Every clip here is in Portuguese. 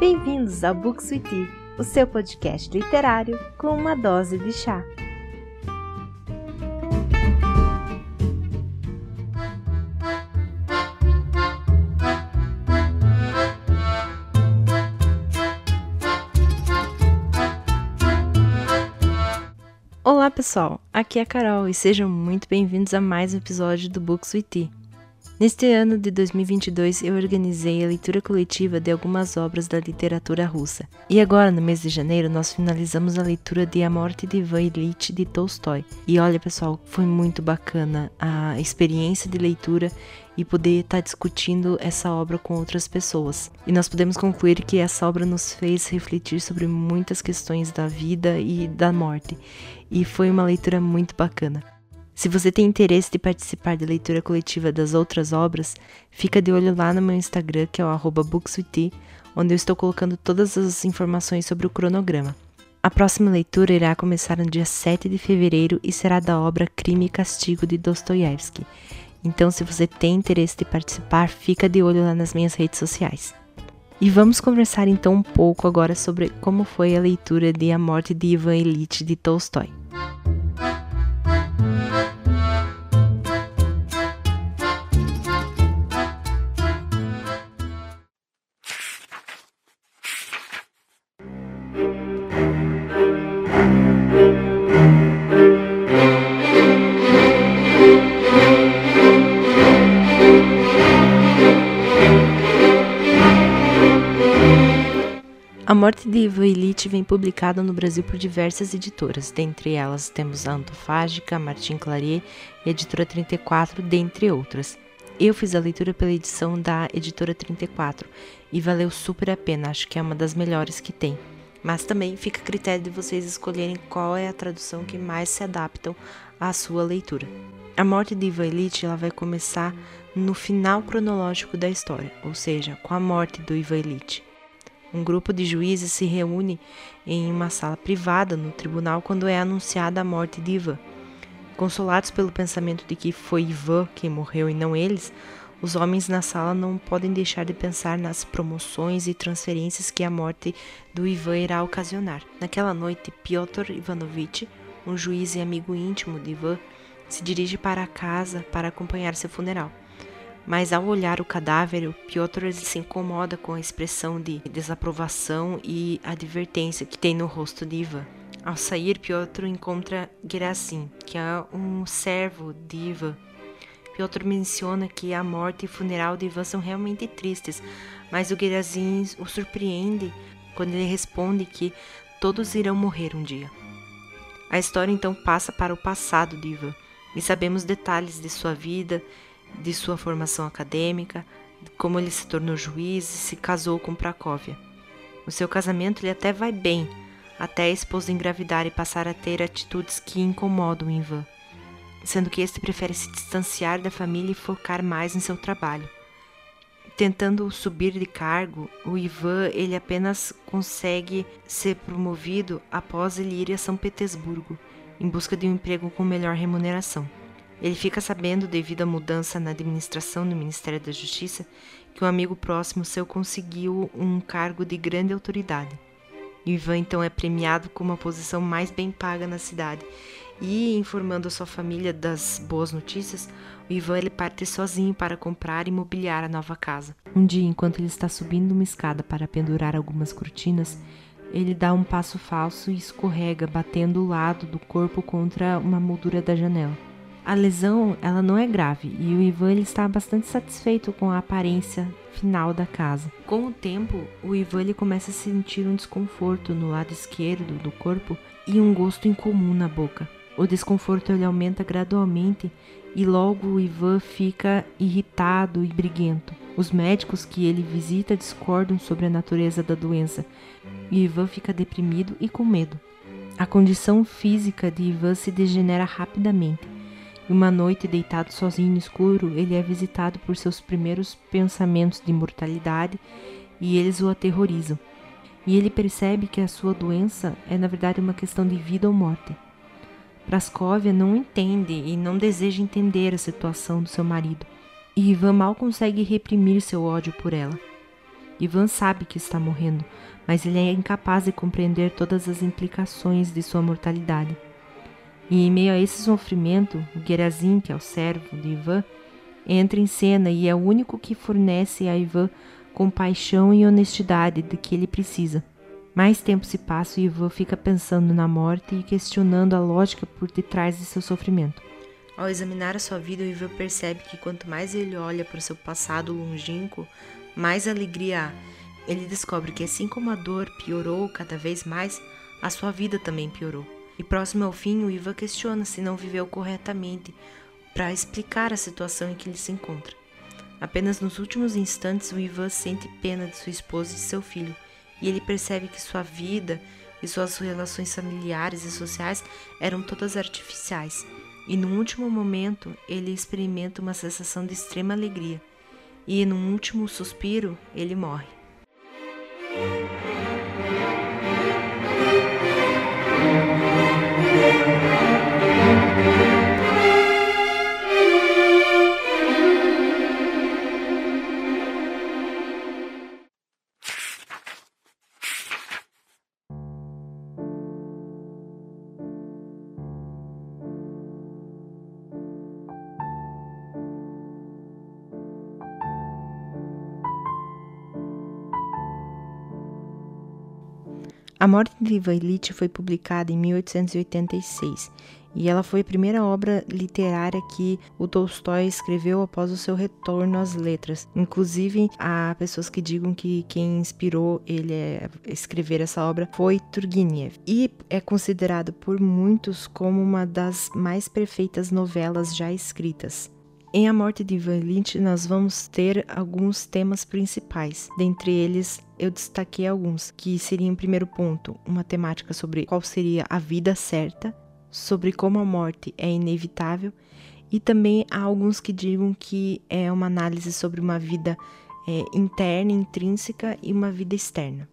Bem-vindos ao Books Tea, o seu podcast literário com uma dose de chá. Olá pessoal, aqui é a Carol e sejam muito bem-vindos a mais um episódio do Books with Tea. Neste ano de 2022, eu organizei a leitura coletiva de algumas obras da literatura russa. E agora, no mês de janeiro, nós finalizamos a leitura de A Morte de Ivan Ilyich de Tolstói. E olha, pessoal, foi muito bacana a experiência de leitura e poder estar discutindo essa obra com outras pessoas. E nós podemos concluir que essa obra nos fez refletir sobre muitas questões da vida e da morte. E foi uma leitura muito bacana. Se você tem interesse de participar da leitura coletiva das outras obras, fica de olho lá no meu Instagram, que é o bookswith, onde eu estou colocando todas as informações sobre o cronograma. A próxima leitura irá começar no dia 7 de fevereiro e será da obra Crime e Castigo de Dostoiévski. Então, se você tem interesse de participar, fica de olho lá nas minhas redes sociais. E vamos conversar então um pouco agora sobre como foi a leitura de A Morte de Ivan Ilyich de Tolstói. Morte de Ivo Illich vem publicada no Brasil por diversas editoras, dentre elas temos a Antofágica, Martin Claret e a Editora 34, dentre outras. Eu fiz a leitura pela edição da Editora 34 e valeu super a pena, acho que é uma das melhores que tem. Mas também fica a critério de vocês escolherem qual é a tradução que mais se adaptam à sua leitura. A morte de Ivo Illich ela vai começar no final cronológico da história, ou seja, com a morte do Ivo Illich. Um grupo de juízes se reúne em uma sala privada no tribunal quando é anunciada a morte de Ivan. Consolados pelo pensamento de que foi Ivan quem morreu e não eles, os homens na sala não podem deixar de pensar nas promoções e transferências que a morte do Ivan irá ocasionar. Naquela noite, Piotr Ivanovich, um juiz e amigo íntimo de Ivan, se dirige para casa para acompanhar seu funeral mas ao olhar o cadáver, o Piotr se incomoda com a expressão de desaprovação e advertência que tem no rosto de Ivan. Ao sair, Piotr encontra Gerasim, que é um servo de Ivan. Piotr menciona que a morte e o funeral de Ivan são realmente tristes, mas o Gerasim o surpreende quando ele responde que todos irão morrer um dia. A história então passa para o passado de Ivan e sabemos detalhes de sua vida de sua formação acadêmica, como ele se tornou juiz e se casou com Pracóvia. O seu casamento lhe até vai bem, até a esposa engravidar e passar a ter atitudes que incomodam Ivan, sendo que este prefere se distanciar da família e focar mais em seu trabalho. Tentando subir de cargo, o Ivan ele apenas consegue ser promovido após ele ir a São Petersburgo, em busca de um emprego com melhor remuneração. Ele fica sabendo, devido à mudança na administração do Ministério da Justiça, que um amigo próximo seu conseguiu um cargo de grande autoridade. Ivan então é premiado com uma posição mais bem paga na cidade. E, informando a sua família das boas notícias, o Ivan ele parte sozinho para comprar e mobiliar a nova casa. Um dia, enquanto ele está subindo uma escada para pendurar algumas cortinas, ele dá um passo falso e escorrega, batendo o lado do corpo contra uma moldura da janela. A lesão ela não é grave e o Ivan ele está bastante satisfeito com a aparência final da casa. Com o tempo, o Ivan ele começa a sentir um desconforto no lado esquerdo do corpo e um gosto incomum na boca. O desconforto ele aumenta gradualmente e logo o Ivan fica irritado e briguento. Os médicos que ele visita discordam sobre a natureza da doença e Ivan fica deprimido e com medo. A condição física de Ivan se degenera rapidamente uma noite, deitado sozinho no escuro, ele é visitado por seus primeiros pensamentos de mortalidade e eles o aterrorizam. E ele percebe que a sua doença é na verdade uma questão de vida ou morte. Praskovia não entende e não deseja entender a situação do seu marido, e Ivan mal consegue reprimir seu ódio por ela. Ivan sabe que está morrendo, mas ele é incapaz de compreender todas as implicações de sua mortalidade. E em meio a esse sofrimento, o Gerazim, que é o servo de Ivan, entra em cena e é o único que fornece a Ivan compaixão e honestidade de que ele precisa. Mais tempo se passa e Ivan fica pensando na morte e questionando a lógica por detrás de seu sofrimento. Ao examinar a sua vida, Ivan percebe que quanto mais ele olha para o seu passado longínquo, mais alegria há. Ele descobre que assim como a dor piorou cada vez mais, a sua vida também piorou. E próximo ao fim, o Ivan questiona se não viveu corretamente para explicar a situação em que ele se encontra. Apenas nos últimos instantes, o Ivan sente pena de sua esposa e de seu filho e ele percebe que sua vida e suas relações familiares e sociais eram todas artificiais. E no último momento, ele experimenta uma sensação de extrema alegria. E no último suspiro, ele morre. A Morte de Ivan Illich foi publicada em 1886 e ela foi a primeira obra literária que o Tolstói escreveu após o seu retorno às letras. Inclusive, há pessoas que digam que quem inspirou ele a escrever essa obra foi Turgenev e é considerado por muitos como uma das mais perfeitas novelas já escritas. Em A Morte de Ivan Lynch, nós vamos ter alguns temas principais. Dentre eles, eu destaquei alguns, que seriam, em primeiro ponto, uma temática sobre qual seria a vida certa, sobre como a morte é inevitável, e também há alguns que digam que é uma análise sobre uma vida é, interna, intrínseca e uma vida externa.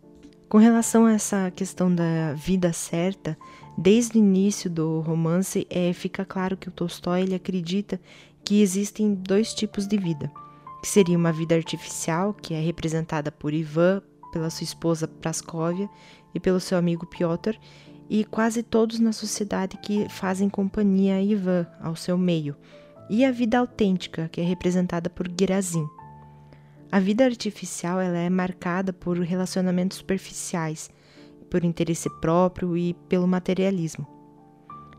Com relação a essa questão da vida certa, desde o início do romance é, fica claro que o Tolstói ele acredita que existem dois tipos de vida, que seria uma vida artificial, que é representada por Ivan, pela sua esposa Praskovia e pelo seu amigo Piotr, e quase todos na sociedade que fazem companhia a Ivan ao seu meio, e a vida autêntica, que é representada por Gerazim. A vida artificial ela é marcada por relacionamentos superficiais, por interesse próprio e pelo materialismo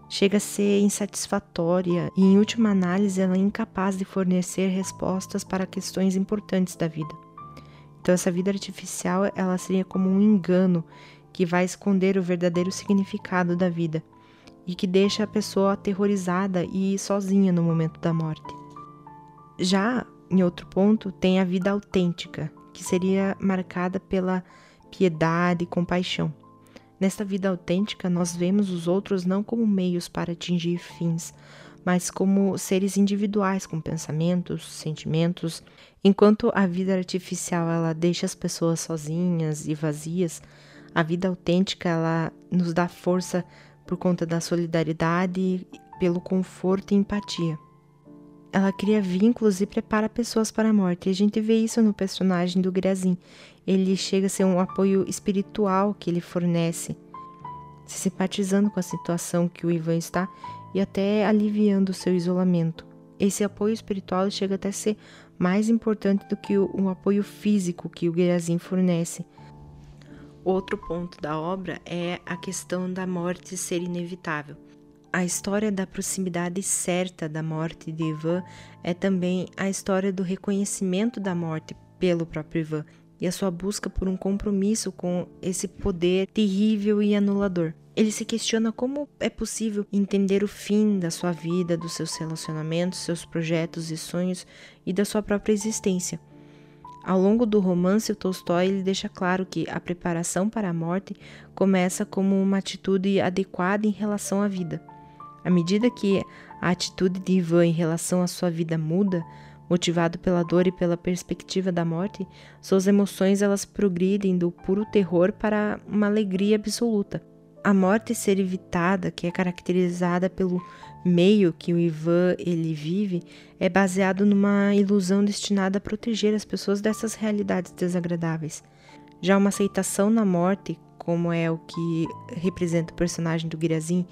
chega a ser insatisfatória e, em última análise, ela é incapaz de fornecer respostas para questões importantes da vida. Então, essa vida artificial ela seria como um engano que vai esconder o verdadeiro significado da vida e que deixa a pessoa aterrorizada e sozinha no momento da morte. Já em outro ponto, tem a vida autêntica, que seria marcada pela piedade e compaixão. Nesta vida autêntica, nós vemos os outros não como meios para atingir fins, mas como seres individuais com pensamentos, sentimentos. Enquanto a vida artificial ela deixa as pessoas sozinhas e vazias, a vida autêntica ela nos dá força por conta da solidariedade, pelo conforto e empatia. Ela cria vínculos e prepara pessoas para a morte. E a gente vê isso no personagem do Grazin ele chega a ser um apoio espiritual que ele fornece, se simpatizando com a situação que o Ivan está e até aliviando o seu isolamento. Esse apoio espiritual chega até a ser mais importante do que o, apoio físico que o Gerazim fornece. Outro ponto da obra é a questão da morte ser inevitável. A história da proximidade certa da morte de Ivan é também a história do reconhecimento da morte pelo próprio Ivan e a sua busca por um compromisso com esse poder terrível e anulador. Ele se questiona como é possível entender o fim da sua vida, dos seus relacionamentos, seus projetos e sonhos e da sua própria existência. Ao longo do romance, o Tolstói ele deixa claro que a preparação para a morte começa como uma atitude adequada em relação à vida. À medida que a atitude de Ivan em relação à sua vida muda, Motivado pela dor e pela perspectiva da morte, suas emoções elas progridem do puro terror para uma alegria absoluta. A morte ser evitada, que é caracterizada pelo meio que o Ivan ele vive é baseado numa ilusão destinada a proteger as pessoas dessas realidades desagradáveis. Já uma aceitação na morte, como é o que representa o personagem do Guirazin,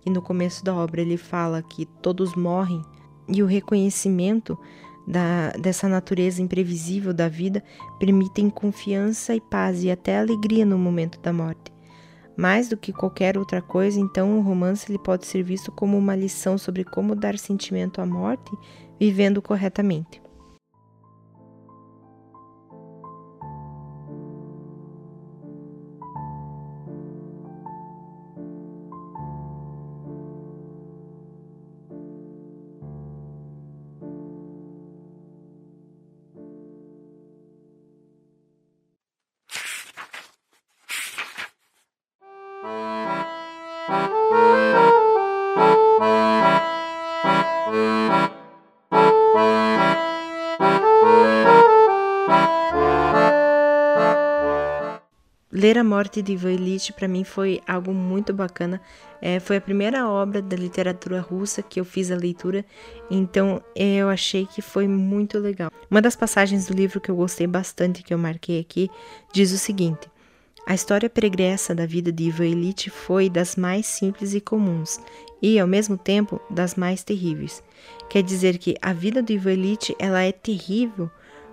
que no começo da obra ele fala que todos morrem, e o reconhecimento da, dessa natureza imprevisível da vida permitem confiança e paz e até alegria no momento da morte. Mais do que qualquer outra coisa, então o romance ele pode ser visto como uma lição sobre como dar sentimento à morte vivendo corretamente. Ler A Morte de Ivan para mim foi algo muito bacana. É, foi a primeira obra da literatura russa que eu fiz a leitura, então eu achei que foi muito legal. Uma das passagens do livro que eu gostei bastante, que eu marquei aqui, diz o seguinte: A história pregressa da vida de Ivan Ilitch foi das mais simples e comuns, e ao mesmo tempo das mais terríveis. Quer dizer que a vida do Ivan Ilitch ela é terrível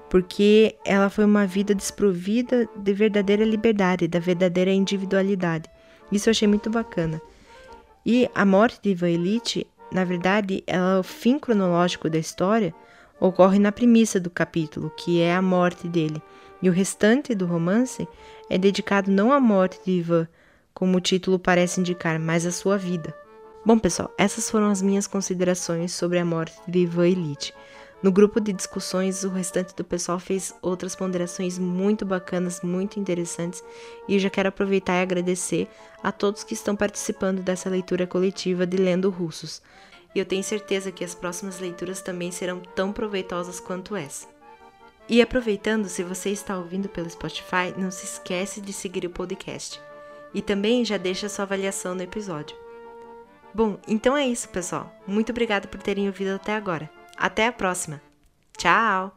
porque ela foi uma vida desprovida de verdadeira liberdade, da verdadeira individualidade. Isso eu achei muito bacana. E a morte de Ivan Illich, na verdade, ela, o fim cronológico da história ocorre na premissa do capítulo, que é a morte dele. E o restante do romance é dedicado não à morte de Ivan, como o título parece indicar, mas à sua vida. Bom, pessoal, essas foram as minhas considerações sobre a morte de Ivan Illich. No grupo de discussões, o restante do pessoal fez outras ponderações muito bacanas, muito interessantes, e eu já quero aproveitar e agradecer a todos que estão participando dessa leitura coletiva de Lendo Russos. E eu tenho certeza que as próximas leituras também serão tão proveitosas quanto essa. E aproveitando, se você está ouvindo pelo Spotify, não se esquece de seguir o podcast. E também já deixa sua avaliação no episódio. Bom, então é isso, pessoal. Muito obrigada por terem ouvido até agora. Até a próxima. Tchau!